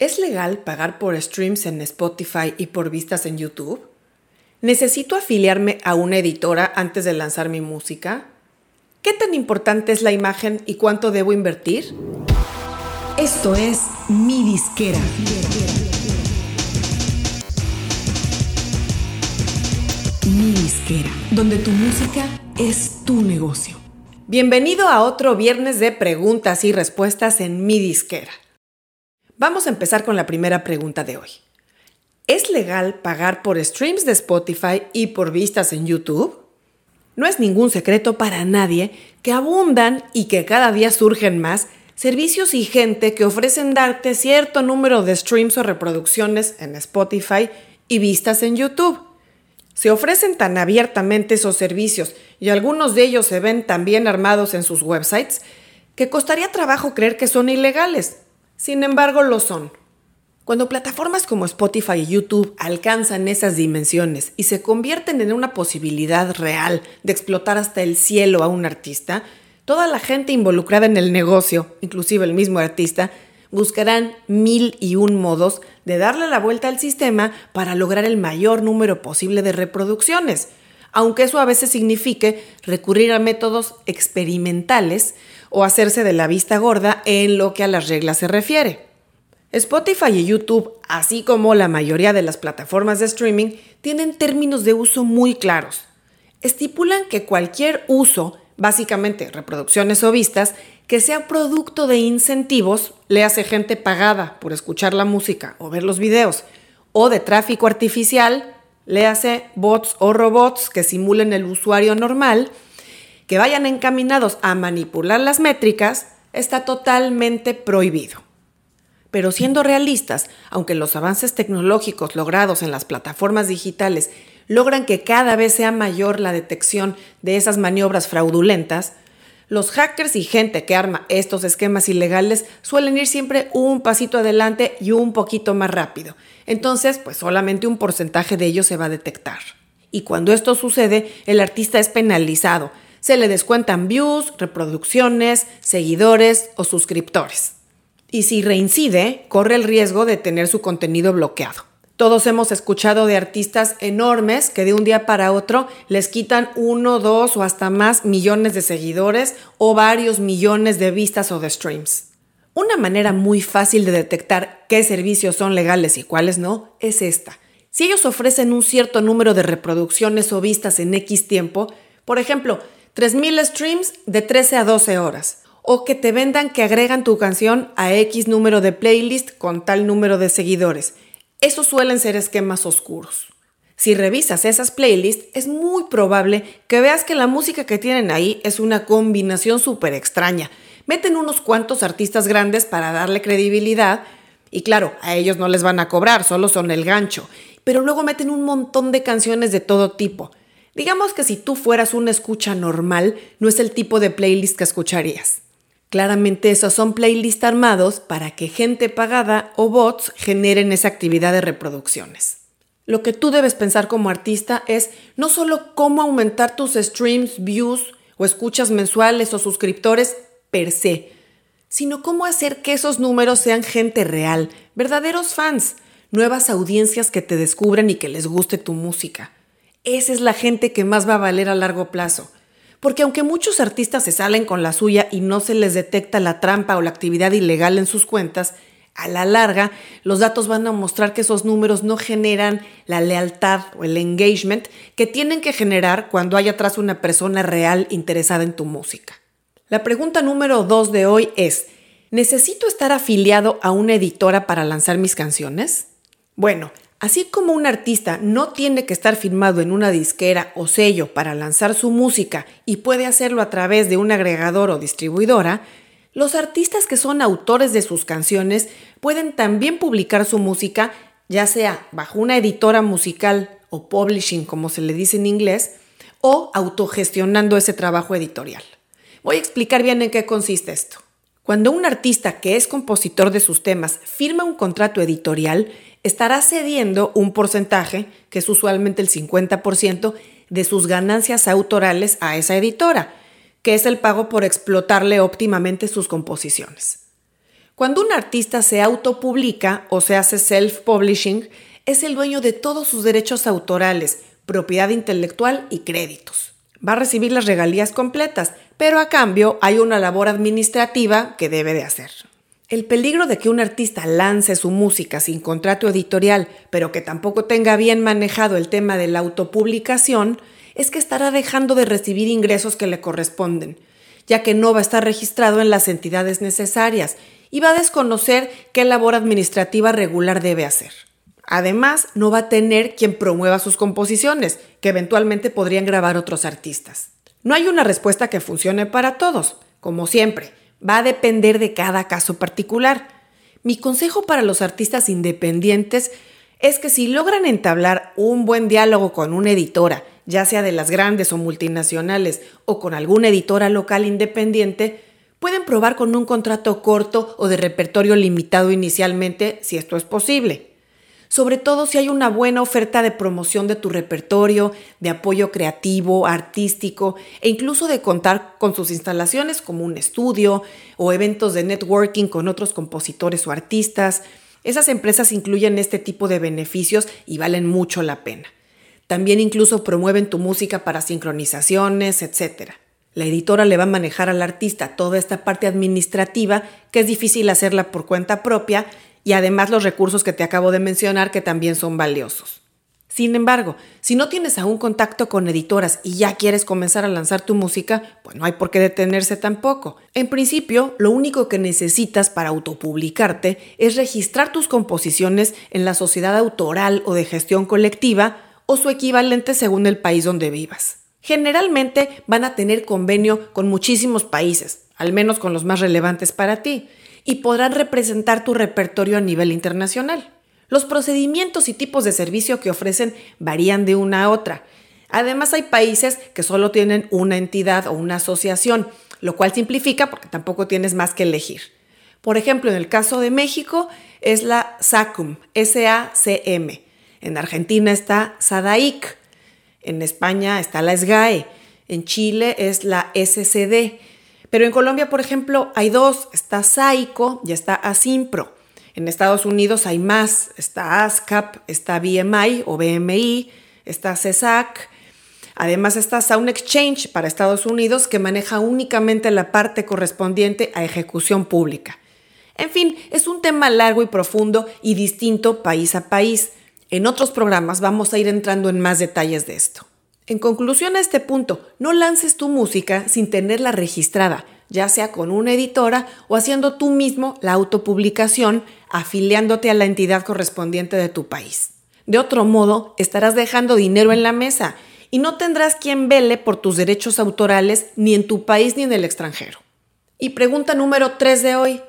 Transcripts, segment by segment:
¿Es legal pagar por streams en Spotify y por vistas en YouTube? ¿Necesito afiliarme a una editora antes de lanzar mi música? ¿Qué tan importante es la imagen y cuánto debo invertir? Esto es Mi Disquera. Mi Disquera, donde tu música es tu negocio. Bienvenido a otro viernes de preguntas y respuestas en Mi Disquera. Vamos a empezar con la primera pregunta de hoy. ¿Es legal pagar por streams de Spotify y por vistas en YouTube? No es ningún secreto para nadie que abundan y que cada día surgen más servicios y gente que ofrecen darte cierto número de streams o reproducciones en Spotify y vistas en YouTube. Se ofrecen tan abiertamente esos servicios y algunos de ellos se ven tan bien armados en sus websites que costaría trabajo creer que son ilegales, sin embargo, lo son. Cuando plataformas como Spotify y YouTube alcanzan esas dimensiones y se convierten en una posibilidad real de explotar hasta el cielo a un artista, toda la gente involucrada en el negocio, inclusive el mismo artista, buscarán mil y un modos de darle la vuelta al sistema para lograr el mayor número posible de reproducciones, aunque eso a veces signifique recurrir a métodos experimentales o hacerse de la vista gorda en lo que a las reglas se refiere. Spotify y YouTube, así como la mayoría de las plataformas de streaming, tienen términos de uso muy claros. Estipulan que cualquier uso, básicamente reproducciones o vistas, que sea producto de incentivos, le hace gente pagada por escuchar la música o ver los videos, o de tráfico artificial, le hace bots o robots que simulen el usuario normal, que vayan encaminados a manipular las métricas está totalmente prohibido. Pero siendo realistas, aunque los avances tecnológicos logrados en las plataformas digitales logran que cada vez sea mayor la detección de esas maniobras fraudulentas, los hackers y gente que arma estos esquemas ilegales suelen ir siempre un pasito adelante y un poquito más rápido. Entonces, pues solamente un porcentaje de ellos se va a detectar. Y cuando esto sucede, el artista es penalizado, se le descuentan views, reproducciones, seguidores o suscriptores. Y si reincide, corre el riesgo de tener su contenido bloqueado. Todos hemos escuchado de artistas enormes que de un día para otro les quitan uno, dos o hasta más millones de seguidores o varios millones de vistas o de streams. Una manera muy fácil de detectar qué servicios son legales y cuáles no es esta. Si ellos ofrecen un cierto número de reproducciones o vistas en X tiempo, por ejemplo, 3.000 streams de 13 a 12 horas. O que te vendan que agregan tu canción a X número de playlist con tal número de seguidores. Esos suelen ser esquemas oscuros. Si revisas esas playlists, es muy probable que veas que la música que tienen ahí es una combinación súper extraña. Meten unos cuantos artistas grandes para darle credibilidad y claro, a ellos no les van a cobrar, solo son el gancho. Pero luego meten un montón de canciones de todo tipo. Digamos que si tú fueras una escucha normal, no es el tipo de playlist que escucharías. Claramente esos son playlists armados para que gente pagada o bots generen esa actividad de reproducciones. Lo que tú debes pensar como artista es no solo cómo aumentar tus streams, views o escuchas mensuales o suscriptores per se, sino cómo hacer que esos números sean gente real, verdaderos fans, nuevas audiencias que te descubran y que les guste tu música. Esa es la gente que más va a valer a largo plazo. Porque aunque muchos artistas se salen con la suya y no se les detecta la trampa o la actividad ilegal en sus cuentas, a la larga los datos van a mostrar que esos números no generan la lealtad o el engagement que tienen que generar cuando hay atrás una persona real interesada en tu música. La pregunta número dos de hoy es, ¿necesito estar afiliado a una editora para lanzar mis canciones? Bueno, Así como un artista no tiene que estar firmado en una disquera o sello para lanzar su música y puede hacerlo a través de un agregador o distribuidora, los artistas que son autores de sus canciones pueden también publicar su música, ya sea bajo una editora musical o publishing, como se le dice en inglés, o autogestionando ese trabajo editorial. Voy a explicar bien en qué consiste esto. Cuando un artista que es compositor de sus temas firma un contrato editorial, estará cediendo un porcentaje, que es usualmente el 50%, de sus ganancias autorales a esa editora, que es el pago por explotarle óptimamente sus composiciones. Cuando un artista se autopublica o se hace self-publishing, es el dueño de todos sus derechos autorales, propiedad intelectual y créditos. Va a recibir las regalías completas, pero a cambio hay una labor administrativa que debe de hacer. El peligro de que un artista lance su música sin contrato editorial, pero que tampoco tenga bien manejado el tema de la autopublicación, es que estará dejando de recibir ingresos que le corresponden, ya que no va a estar registrado en las entidades necesarias y va a desconocer qué labor administrativa regular debe hacer. Además, no va a tener quien promueva sus composiciones, que eventualmente podrían grabar otros artistas. No hay una respuesta que funcione para todos, como siempre, va a depender de cada caso particular. Mi consejo para los artistas independientes es que si logran entablar un buen diálogo con una editora, ya sea de las grandes o multinacionales, o con alguna editora local independiente, Pueden probar con un contrato corto o de repertorio limitado inicialmente, si esto es posible. Sobre todo si hay una buena oferta de promoción de tu repertorio, de apoyo creativo, artístico e incluso de contar con sus instalaciones como un estudio o eventos de networking con otros compositores o artistas. Esas empresas incluyen este tipo de beneficios y valen mucho la pena. También incluso promueven tu música para sincronizaciones, etc. La editora le va a manejar al artista toda esta parte administrativa que es difícil hacerla por cuenta propia y además los recursos que te acabo de mencionar que también son valiosos. Sin embargo, si no tienes aún contacto con editoras y ya quieres comenzar a lanzar tu música, pues no hay por qué detenerse tampoco. En principio, lo único que necesitas para autopublicarte es registrar tus composiciones en la sociedad autoral o de gestión colectiva o su equivalente según el país donde vivas. Generalmente van a tener convenio con muchísimos países, al menos con los más relevantes para ti, y podrán representar tu repertorio a nivel internacional. Los procedimientos y tipos de servicio que ofrecen varían de una a otra. Además hay países que solo tienen una entidad o una asociación, lo cual simplifica porque tampoco tienes más que elegir. Por ejemplo, en el caso de México es la SACUM, S-A-C-M. En Argentina está SADAIC, en España está la SGAE, en Chile es la SCD, pero en Colombia, por ejemplo, hay dos, está SAICO y está ASIMPRO. En Estados Unidos hay más, está ASCAP, está BMI o BMI, está CESAC. Además está Sound Exchange para Estados Unidos que maneja únicamente la parte correspondiente a ejecución pública. En fin, es un tema largo y profundo y distinto país a país. En otros programas vamos a ir entrando en más detalles de esto. En conclusión a este punto, no lances tu música sin tenerla registrada, ya sea con una editora o haciendo tú mismo la autopublicación, afiliándote a la entidad correspondiente de tu país. De otro modo, estarás dejando dinero en la mesa y no tendrás quien vele por tus derechos autorales ni en tu país ni en el extranjero. Y pregunta número 3 de hoy,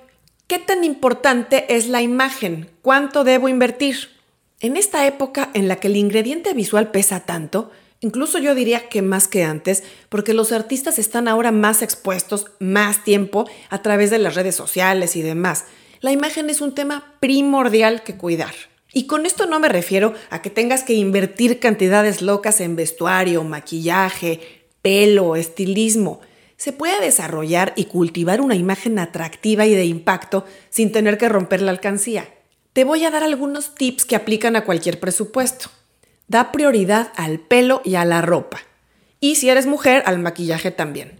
¿qué tan importante es la imagen? ¿Cuánto debo invertir? En esta época en la que el ingrediente visual pesa tanto, incluso yo diría que más que antes, porque los artistas están ahora más expuestos más tiempo a través de las redes sociales y demás, la imagen es un tema primordial que cuidar. Y con esto no me refiero a que tengas que invertir cantidades locas en vestuario, maquillaje, pelo, estilismo. Se puede desarrollar y cultivar una imagen atractiva y de impacto sin tener que romper la alcancía. Te voy a dar algunos tips que aplican a cualquier presupuesto. Da prioridad al pelo y a la ropa. Y si eres mujer, al maquillaje también.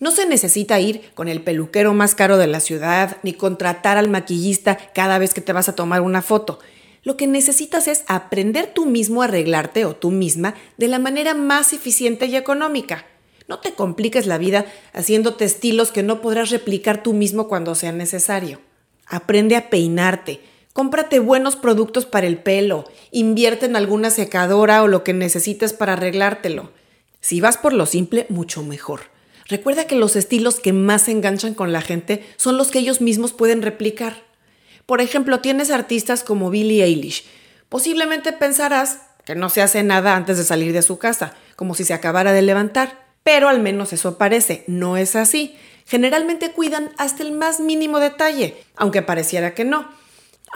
No se necesita ir con el peluquero más caro de la ciudad ni contratar al maquillista cada vez que te vas a tomar una foto. Lo que necesitas es aprender tú mismo a arreglarte o tú misma de la manera más eficiente y económica. No te compliques la vida haciéndote estilos que no podrás replicar tú mismo cuando sea necesario. Aprende a peinarte, Cómprate buenos productos para el pelo, invierte en alguna secadora o lo que necesites para arreglártelo. Si vas por lo simple, mucho mejor. Recuerda que los estilos que más se enganchan con la gente son los que ellos mismos pueden replicar. Por ejemplo, tienes artistas como Billie Eilish. Posiblemente pensarás que no se hace nada antes de salir de su casa, como si se acabara de levantar. Pero al menos eso parece, no es así. Generalmente cuidan hasta el más mínimo detalle, aunque pareciera que no.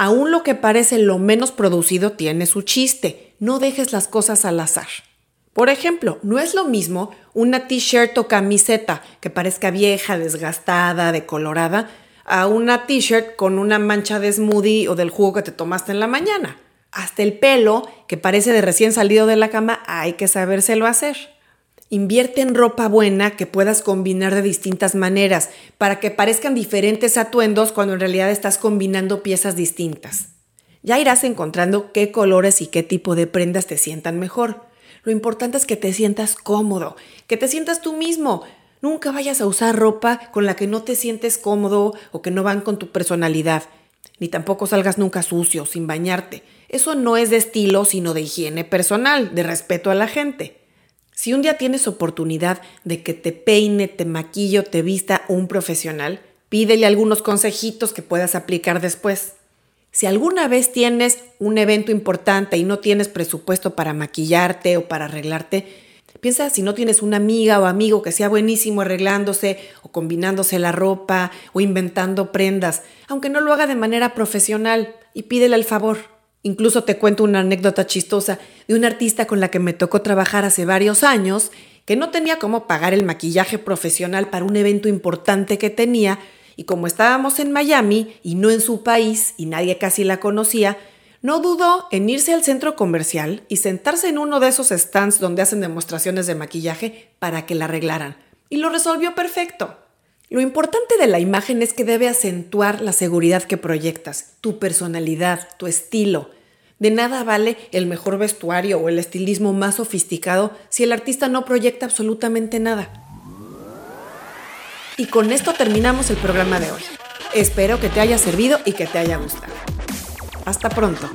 Aún lo que parece lo menos producido tiene su chiste. No dejes las cosas al azar. Por ejemplo, no es lo mismo una t-shirt o camiseta que parezca vieja, desgastada, decolorada, a una t-shirt con una mancha de smoothie o del jugo que te tomaste en la mañana. Hasta el pelo, que parece de recién salido de la cama, hay que sabérselo hacer. Invierte en ropa buena que puedas combinar de distintas maneras para que parezcan diferentes atuendos cuando en realidad estás combinando piezas distintas. Ya irás encontrando qué colores y qué tipo de prendas te sientan mejor. Lo importante es que te sientas cómodo, que te sientas tú mismo. Nunca vayas a usar ropa con la que no te sientes cómodo o que no van con tu personalidad. Ni tampoco salgas nunca sucio, sin bañarte. Eso no es de estilo, sino de higiene personal, de respeto a la gente. Si un día tienes oportunidad de que te peine, te maquillo, te vista un profesional, pídele algunos consejitos que puedas aplicar después. Si alguna vez tienes un evento importante y no tienes presupuesto para maquillarte o para arreglarte, piensa si no tienes una amiga o amigo que sea buenísimo arreglándose o combinándose la ropa o inventando prendas, aunque no lo haga de manera profesional, y pídele el favor. Incluso te cuento una anécdota chistosa de una artista con la que me tocó trabajar hace varios años, que no tenía cómo pagar el maquillaje profesional para un evento importante que tenía, y como estábamos en Miami y no en su país y nadie casi la conocía, no dudó en irse al centro comercial y sentarse en uno de esos stands donde hacen demostraciones de maquillaje para que la arreglaran. Y lo resolvió perfecto. Lo importante de la imagen es que debe acentuar la seguridad que proyectas, tu personalidad, tu estilo. De nada vale el mejor vestuario o el estilismo más sofisticado si el artista no proyecta absolutamente nada. Y con esto terminamos el programa de hoy. Espero que te haya servido y que te haya gustado. Hasta pronto.